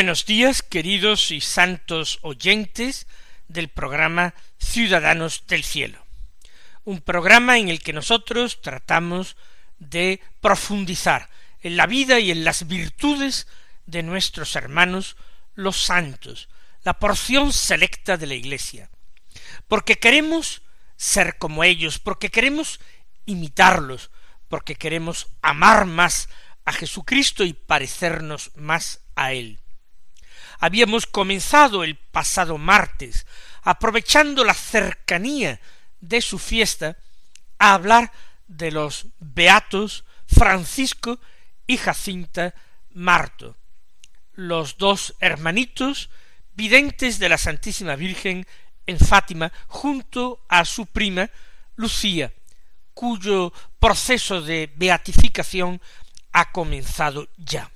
Buenos días, queridos y santos oyentes del programa Ciudadanos del Cielo. Un programa en el que nosotros tratamos de profundizar en la vida y en las virtudes de nuestros hermanos los santos, la porción selecta de la Iglesia, porque queremos ser como ellos, porque queremos imitarlos, porque queremos amar más a Jesucristo y parecernos más a Él. Habíamos comenzado el pasado martes, aprovechando la cercanía de su fiesta, a hablar de los beatos Francisco y Jacinta Marto, los dos hermanitos videntes de la Santísima Virgen en Fátima, junto a su prima Lucía, cuyo proceso de beatificación ha comenzado ya.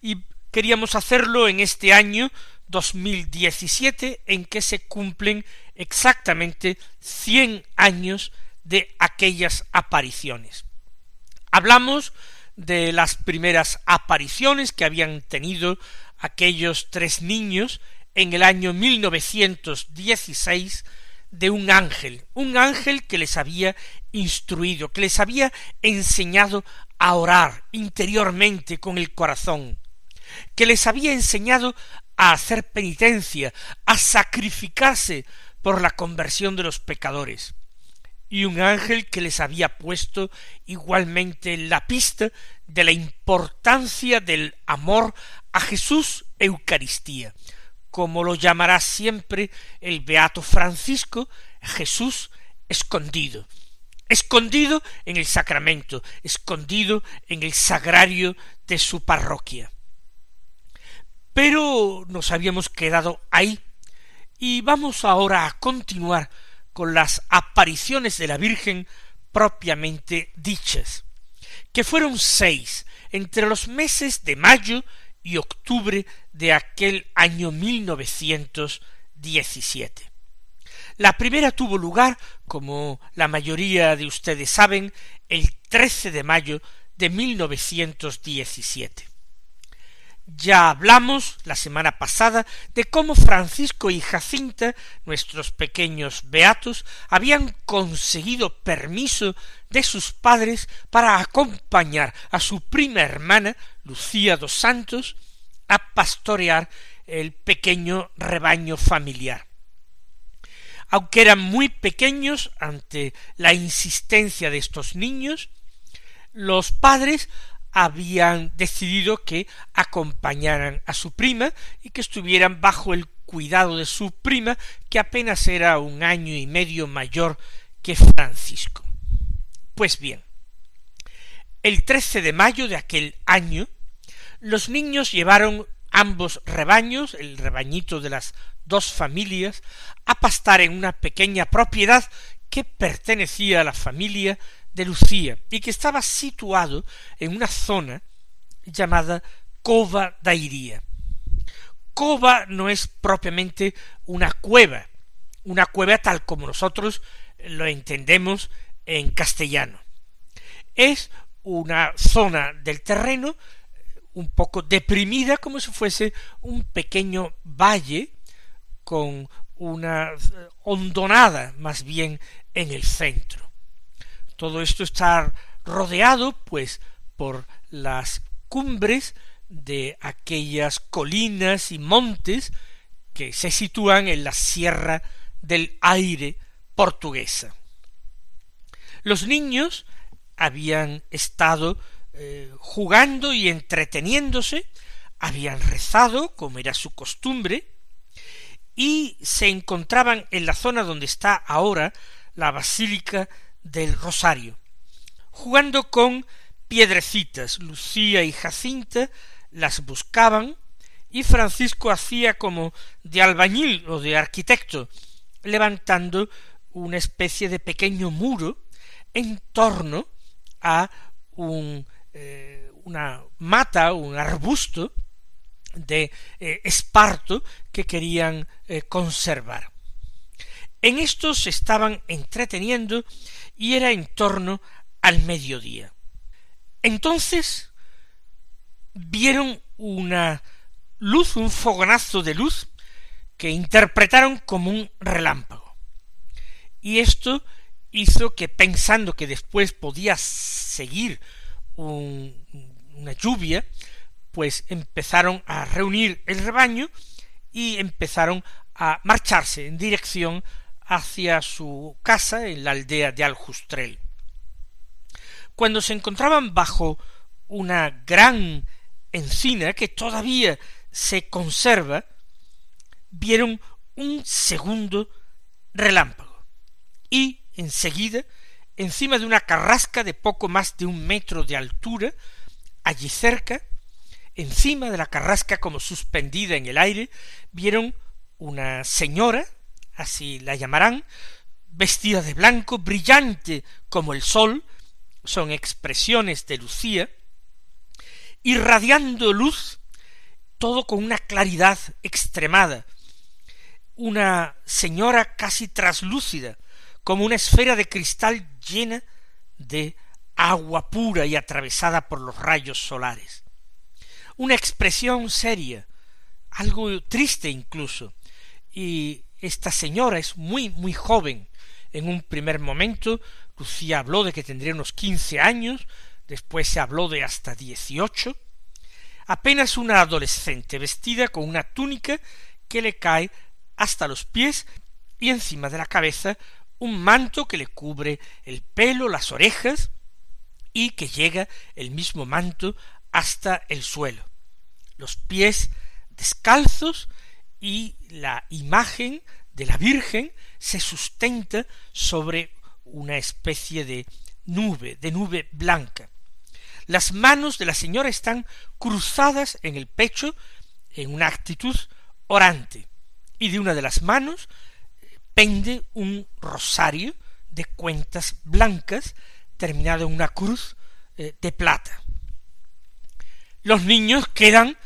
Y queríamos hacerlo en este año 2017 en que se cumplen exactamente cien años de aquellas apariciones. Hablamos de las primeras apariciones que habían tenido aquellos tres niños en el año 1916 de un ángel, un ángel que les había instruido, que les había enseñado a orar interiormente con el corazón, que les había enseñado a hacer penitencia, a sacrificarse por la conversión de los pecadores, y un ángel que les había puesto igualmente en la pista de la importancia del amor a Jesús Eucaristía, como lo llamará siempre el beato Francisco, Jesús escondido, escondido en el sacramento, escondido en el sagrario de su parroquia. Pero nos habíamos quedado ahí y vamos ahora a continuar con las apariciones de la Virgen propiamente dichas, que fueron seis entre los meses de mayo y octubre de aquel año 1917. La primera tuvo lugar, como la mayoría de ustedes saben, el 13 de mayo de 1917. Ya hablamos la semana pasada de cómo Francisco y Jacinta, nuestros pequeños beatos, habían conseguido permiso de sus padres para acompañar a su prima hermana, Lucía dos Santos, a pastorear el pequeño rebaño familiar. Aunque eran muy pequeños ante la insistencia de estos niños, los padres habían decidido que acompañaran a su prima y que estuvieran bajo el cuidado de su prima, que apenas era un año y medio mayor que Francisco. Pues bien, el 13 de mayo de aquel año, los niños llevaron ambos rebaños, el rebañito de las dos familias, a pastar en una pequeña propiedad que pertenecía a la familia de Lucía y que estaba situado en una zona llamada Cova da Iría. Cova no es propiamente una cueva, una cueva tal como nosotros lo entendemos en castellano. Es una zona del terreno un poco deprimida como si fuese un pequeño valle con una hondonada más bien en el centro. Todo esto está rodeado, pues, por las cumbres de aquellas colinas y montes que se sitúan en la Sierra del Aire portuguesa. Los niños habían estado eh, jugando y entreteniéndose, habían rezado, como era su costumbre, y se encontraban en la zona donde está ahora la Basílica del Rosario, jugando con piedrecitas. Lucía y Jacinta las buscaban y Francisco hacía como de albañil o de arquitecto, levantando una especie de pequeño muro en torno a un, eh, una mata, un arbusto de eh, esparto que querían eh, conservar. En esto se estaban entreteniendo y era en torno al mediodía. Entonces vieron una luz, un fogonazo de luz que interpretaron como un relámpago. Y esto hizo que pensando que después podía seguir una lluvia, pues empezaron a reunir el rebaño y empezaron a marcharse en dirección hacia su casa en la aldea de Aljustrel. Cuando se encontraban bajo una gran encina que todavía se conserva, vieron un segundo relámpago y enseguida encima de una carrasca de poco más de un metro de altura, allí cerca, encima de la carrasca como suspendida en el aire, vieron una señora, así la llamarán, vestida de blanco, brillante como el sol, son expresiones de Lucía, irradiando luz, todo con una claridad extremada, una señora casi traslúcida, como una esfera de cristal llena de agua pura y atravesada por los rayos solares. Una expresión seria, algo triste incluso, y esta señora es muy, muy joven. En un primer momento, Lucía habló de que tendría unos quince años, después se habló de hasta dieciocho, apenas una adolescente vestida con una túnica que le cae hasta los pies y encima de la cabeza un manto que le cubre el pelo, las orejas, y que llega el mismo manto hasta el suelo. Los pies descalzos y la imagen de la Virgen se sustenta sobre una especie de nube, de nube blanca. Las manos de la señora están cruzadas en el pecho en una actitud orante, y de una de las manos pende un rosario de cuentas blancas terminado en una cruz eh, de plata. Los niños quedan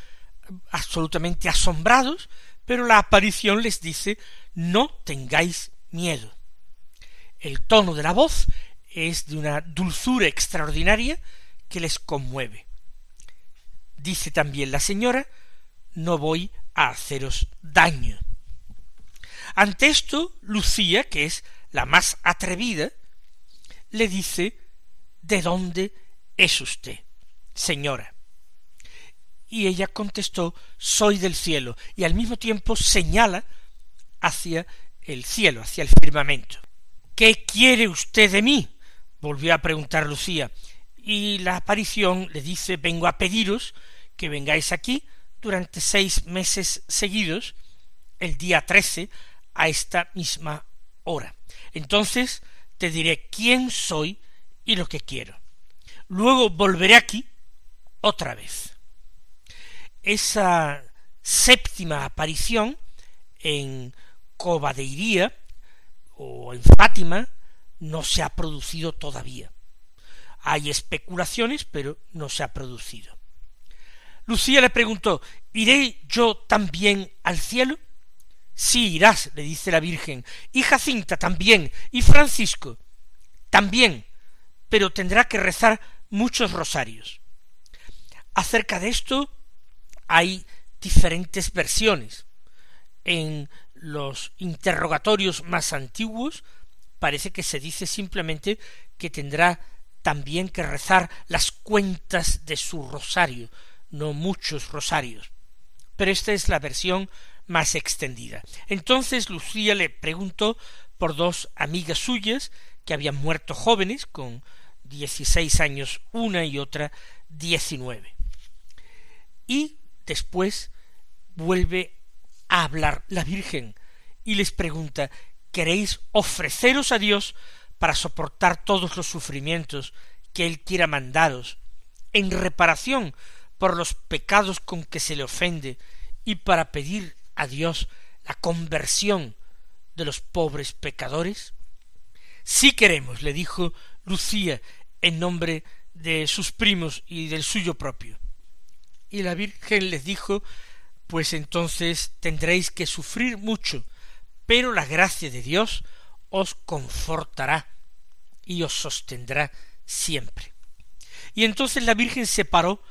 absolutamente asombrados, pero la aparición les dice no tengáis miedo. El tono de la voz es de una dulzura extraordinaria que les conmueve. Dice también la señora no voy a haceros daño. Ante esto, Lucía, que es la más atrevida, le dice ¿De dónde es usted, señora? Y ella contestó Soy del cielo, y al mismo tiempo señala hacia el cielo, hacia el firmamento. ¿Qué quiere usted de mí? volvió a preguntar Lucía, y la aparición le dice Vengo a pediros que vengáis aquí durante seis meses seguidos, el día trece, a esta misma hora. Entonces te diré quién soy y lo que quiero. Luego volveré aquí otra vez. Esa séptima aparición en Cobadeiría o en Fátima no se ha producido todavía. Hay especulaciones, pero no se ha producido. Lucía le preguntó ¿Iré yo también al cielo? Sí irás, le dice la Virgen, y Jacinta también, y Francisco también, pero tendrá que rezar muchos rosarios. Acerca de esto hay diferentes versiones. En los interrogatorios más antiguos parece que se dice simplemente que tendrá también que rezar las cuentas de su rosario, no muchos rosarios. Pero esta es la versión más extendida. Entonces Lucía le preguntó por dos amigas suyas que habían muerto jóvenes, con dieciséis años una y otra XIX. Y después vuelve a hablar la Virgen y les pregunta ¿Queréis ofreceros a Dios para soportar todos los sufrimientos que Él quiera mandaros, en reparación por los pecados con que se le ofende y para pedir a Dios la conversión de los pobres pecadores? Sí queremos, le dijo Lucía en nombre de sus primos y del suyo propio. Y la Virgen les dijo pues entonces tendréis que sufrir mucho, pero la gracia de Dios os confortará y os sostendrá siempre. Y entonces la Virgen separó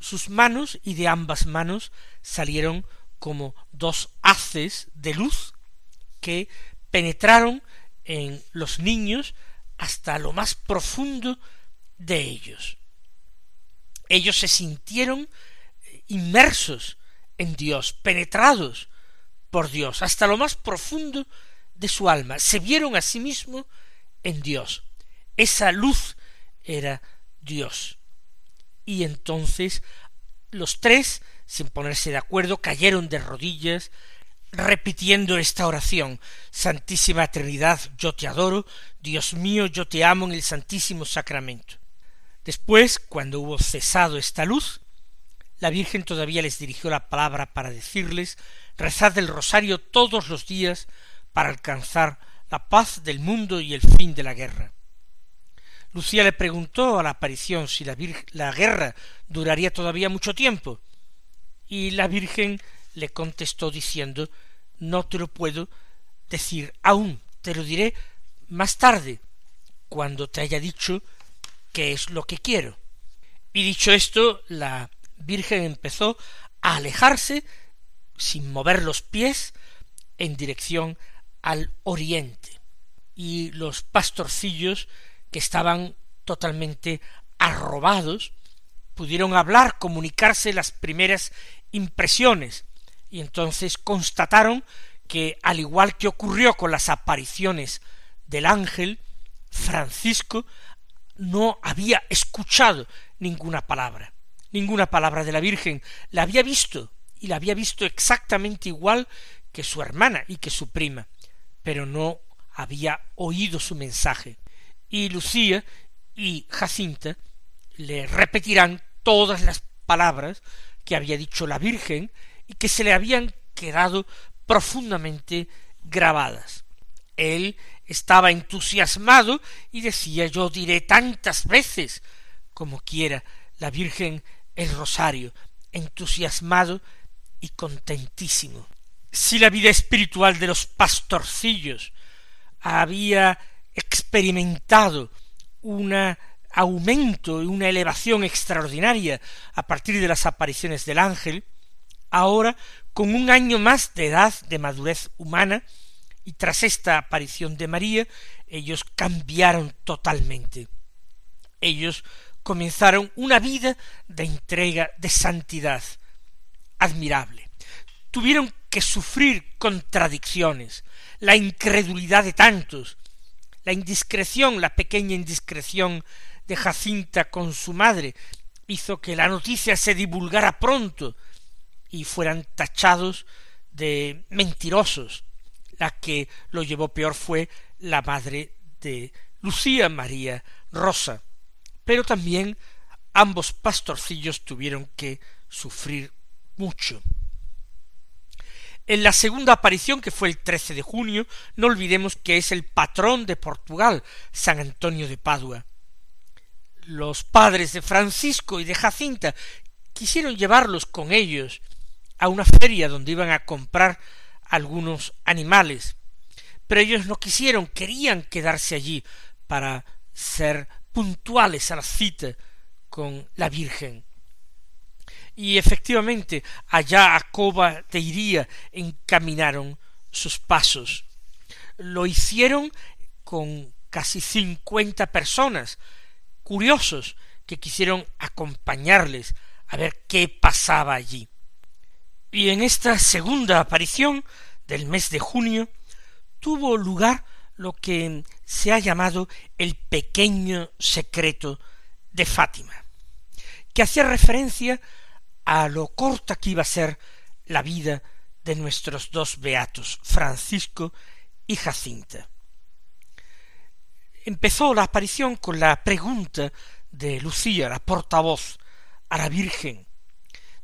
sus manos y de ambas manos salieron como dos haces de luz que penetraron en los niños hasta lo más profundo de ellos. Ellos se sintieron inmersos en Dios, penetrados por Dios, hasta lo más profundo de su alma, se vieron a sí mismos en Dios. Esa luz era Dios. Y entonces los tres, sin ponerse de acuerdo, cayeron de rodillas, repitiendo esta oración Santísima Trinidad, yo te adoro, Dios mío, yo te amo en el Santísimo Sacramento. Después, cuando hubo cesado esta luz, la Virgen todavía les dirigió la palabra para decirles rezad el rosario todos los días para alcanzar la paz del mundo y el fin de la guerra. Lucía le preguntó a la aparición si la, la guerra duraría todavía mucho tiempo, y la Virgen le contestó diciendo no te lo puedo decir aún, te lo diré más tarde, cuando te haya dicho qué es lo que quiero. Y dicho esto, la Virgen empezó a alejarse sin mover los pies en dirección al oriente. Y los pastorcillos que estaban totalmente arrobados pudieron hablar, comunicarse las primeras impresiones. Y entonces constataron que al igual que ocurrió con las apariciones del ángel, Francisco no había escuchado ninguna palabra ninguna palabra de la Virgen, la había visto, y la había visto exactamente igual que su hermana y que su prima, pero no había oído su mensaje. Y Lucía y Jacinta le repetirán todas las palabras que había dicho la Virgen y que se le habían quedado profundamente grabadas. Él estaba entusiasmado y decía yo diré tantas veces como quiera la Virgen el rosario, entusiasmado y contentísimo. Si la vida espiritual de los pastorcillos había experimentado un aumento y una elevación extraordinaria a partir de las apariciones del ángel, ahora, con un año más de edad de madurez humana, y tras esta aparición de María, ellos cambiaron totalmente. Ellos comenzaron una vida de entrega, de santidad admirable. Tuvieron que sufrir contradicciones, la incredulidad de tantos, la indiscreción, la pequeña indiscreción de Jacinta con su madre, hizo que la noticia se divulgara pronto y fueran tachados de mentirosos. La que lo llevó peor fue la madre de Lucía María Rosa, pero también ambos pastorcillos tuvieron que sufrir mucho. En la segunda aparición, que fue el 13 de junio, no olvidemos que es el patrón de Portugal, San Antonio de Padua. Los padres de Francisco y de Jacinta quisieron llevarlos con ellos a una feria donde iban a comprar algunos animales, pero ellos no quisieron, querían quedarse allí para ser puntuales a la cita con la Virgen. Y efectivamente, allá a Coba de Iría encaminaron sus pasos. Lo hicieron con casi cincuenta personas, curiosos, que quisieron acompañarles a ver qué pasaba allí. Y en esta segunda aparición del mes de junio tuvo lugar lo que se ha llamado el pequeño secreto de Fátima. que hacía referencia a lo corta que iba a ser la vida de nuestros dos beatos, Francisco y Jacinta. Empezó la aparición con la pregunta de Lucía, la portavoz, a la Virgen,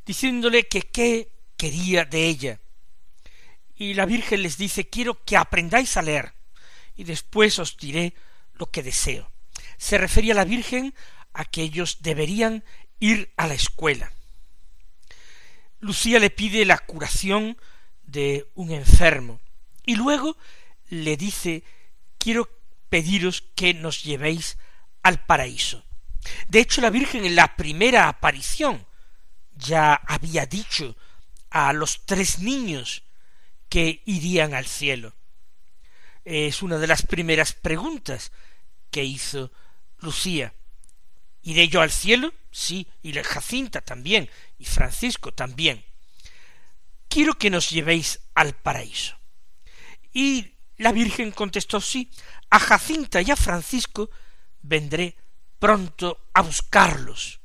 diciéndole que qué quería de ella. Y la Virgen les dice quiero que aprendáis a leer, y después os diré lo que deseo. Se refería a la Virgen a que ellos deberían ir a la escuela. Lucía le pide la curación de un enfermo y luego le dice quiero pediros que nos llevéis al paraíso. De hecho, la Virgen en la primera aparición ya había dicho a los tres niños que irían al cielo. Es una de las primeras preguntas que hizo Lucía. ¿Iré yo al cielo? Sí, y la Jacinta también, y Francisco también. Quiero que nos llevéis al paraíso. Y la Virgen contestó sí, a Jacinta y a Francisco vendré pronto a buscarlos.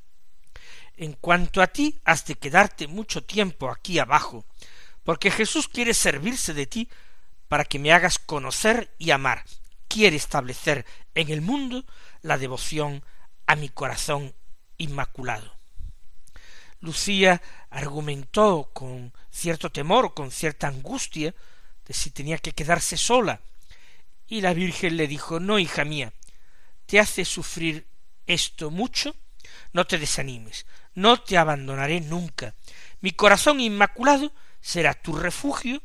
En cuanto a ti, has de quedarte mucho tiempo aquí abajo, porque Jesús quiere servirse de ti para que me hagas conocer y amar. Quiere establecer en el mundo la devoción a mi corazón inmaculado. Lucía argumentó con cierto temor, con cierta angustia, de si tenía que quedarse sola, y la Virgen le dijo No, hija mía, te hace sufrir esto mucho, no te desanimes, no te abandonaré nunca. Mi corazón inmaculado será tu refugio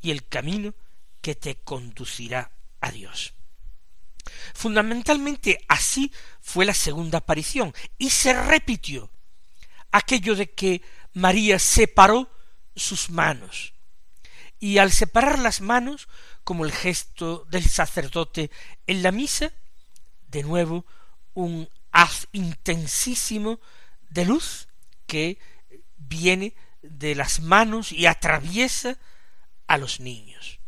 y el camino que te conducirá a Dios. Fundamentalmente así fue la segunda aparición y se repitió aquello de que María separó sus manos y al separar las manos como el gesto del sacerdote en la misa de nuevo un haz intensísimo de luz que viene de las manos y atraviesa a los niños.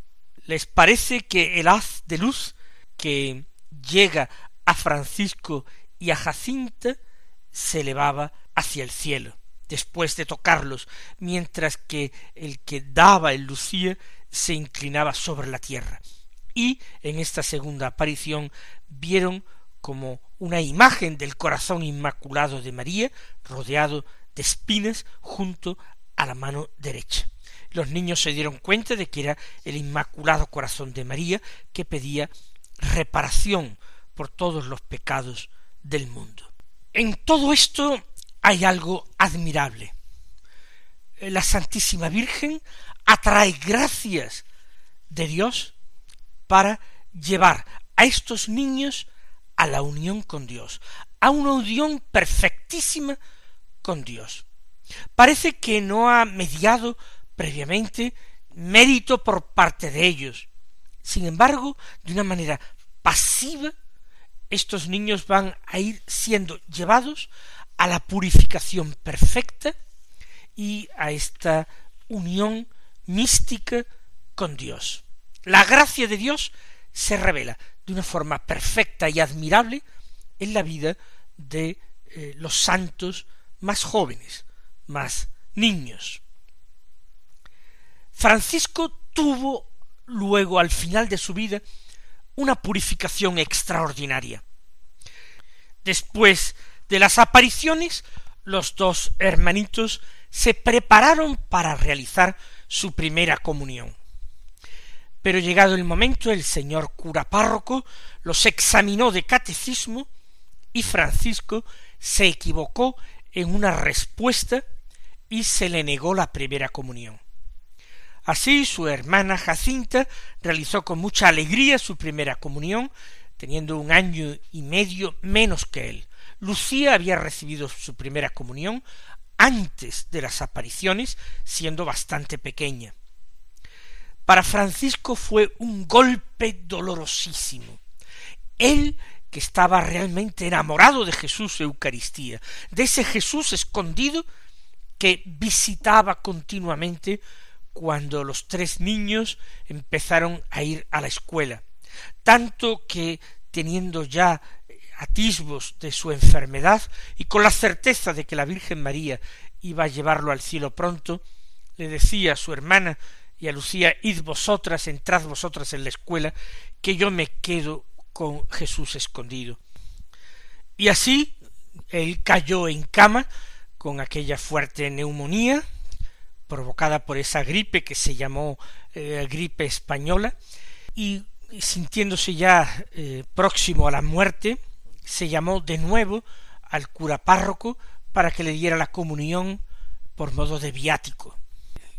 Les parece que el haz de luz que llega a Francisco y a Jacinta se elevaba hacia el cielo después de tocarlos, mientras que el que daba el lucía se inclinaba sobre la tierra. Y en esta segunda aparición vieron como una imagen del corazón inmaculado de María, rodeado de espinas junto a la mano derecha. Los niños se dieron cuenta de que era el inmaculado corazón de María que pedía reparación por todos los pecados del mundo. En todo esto hay algo admirable. La Santísima Virgen atrae gracias de Dios para llevar a estos niños a la unión con Dios, a una unión perfectísima con Dios. Parece que no ha mediado previamente mérito por parte de ellos. Sin embargo, de una manera pasiva, estos niños van a ir siendo llevados a la purificación perfecta y a esta unión mística con Dios. La gracia de Dios se revela de una forma perfecta y admirable en la vida de eh, los santos más jóvenes, más niños. Francisco tuvo luego al final de su vida una purificación extraordinaria. Después de las apariciones, los dos hermanitos se prepararon para realizar su primera comunión. Pero llegado el momento, el señor cura párroco los examinó de catecismo y Francisco se equivocó en una respuesta y se le negó la primera comunión. Así su hermana Jacinta realizó con mucha alegría su primera comunión, teniendo un año y medio menos que él. Lucía había recibido su primera comunión antes de las apariciones, siendo bastante pequeña. Para Francisco fue un golpe dolorosísimo. Él que estaba realmente enamorado de Jesús Eucaristía, de ese Jesús escondido que visitaba continuamente cuando los tres niños empezaron a ir a la escuela, tanto que teniendo ya atisbos de su enfermedad y con la certeza de que la Virgen María iba a llevarlo al cielo pronto, le decía a su hermana y a Lucía, id vosotras, entrad vosotras en la escuela, que yo me quedo con Jesús escondido. Y así él cayó en cama con aquella fuerte neumonía provocada por esa gripe que se llamó eh, gripe española y sintiéndose ya eh, próximo a la muerte se llamó de nuevo al cura párroco para que le diera la comunión por modo de viático.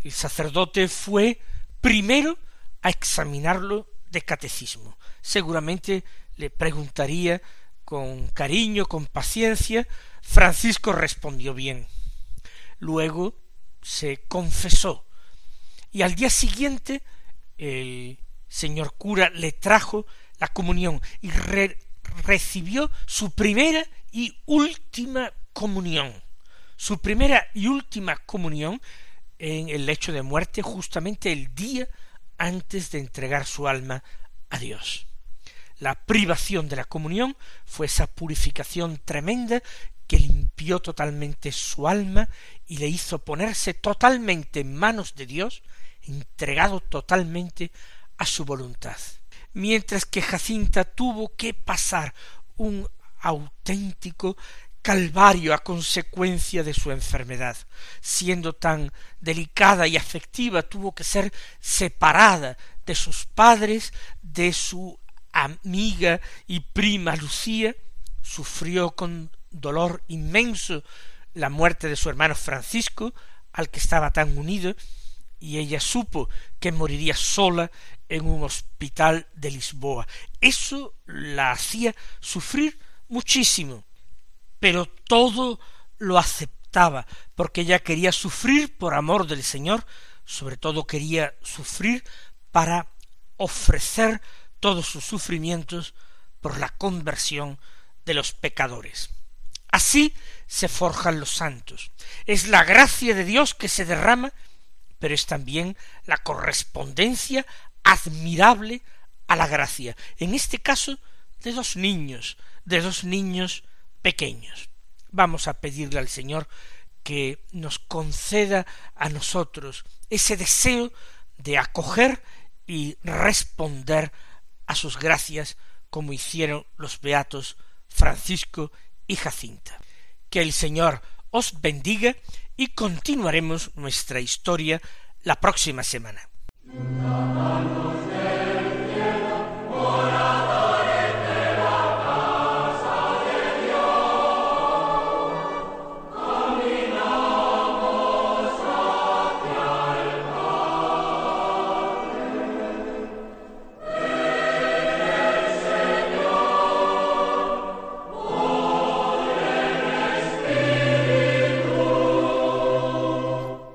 El sacerdote fue primero a examinarlo de catecismo. Seguramente le preguntaría con cariño, con paciencia. Francisco respondió bien. Luego se confesó y al día siguiente el señor cura le trajo la comunión y recibió su primera y última comunión, su primera y última comunión en el lecho de muerte justamente el día antes de entregar su alma a Dios. La privación de la comunión fue esa purificación tremenda que limpió totalmente su alma y le hizo ponerse totalmente en manos de Dios, entregado totalmente a su voluntad. Mientras que Jacinta tuvo que pasar un auténtico calvario a consecuencia de su enfermedad. Siendo tan delicada y afectiva, tuvo que ser separada de sus padres, de su amiga y prima Lucía, sufrió con dolor inmenso la muerte de su hermano Francisco, al que estaba tan unido, y ella supo que moriría sola en un hospital de Lisboa. Eso la hacía sufrir muchísimo, pero todo lo aceptaba, porque ella quería sufrir por amor del Señor, sobre todo quería sufrir para ofrecer todos sus sufrimientos por la conversión de los pecadores. Así se forjan los santos. Es la gracia de Dios que se derrama, pero es también la correspondencia admirable a la gracia, en este caso de dos niños, de dos niños pequeños. Vamos a pedirle al Señor que nos conceda a nosotros ese deseo de acoger y responder a sus gracias como hicieron los beatos Francisco y Jacinta. Que el Señor os bendiga y continuaremos nuestra historia la próxima semana.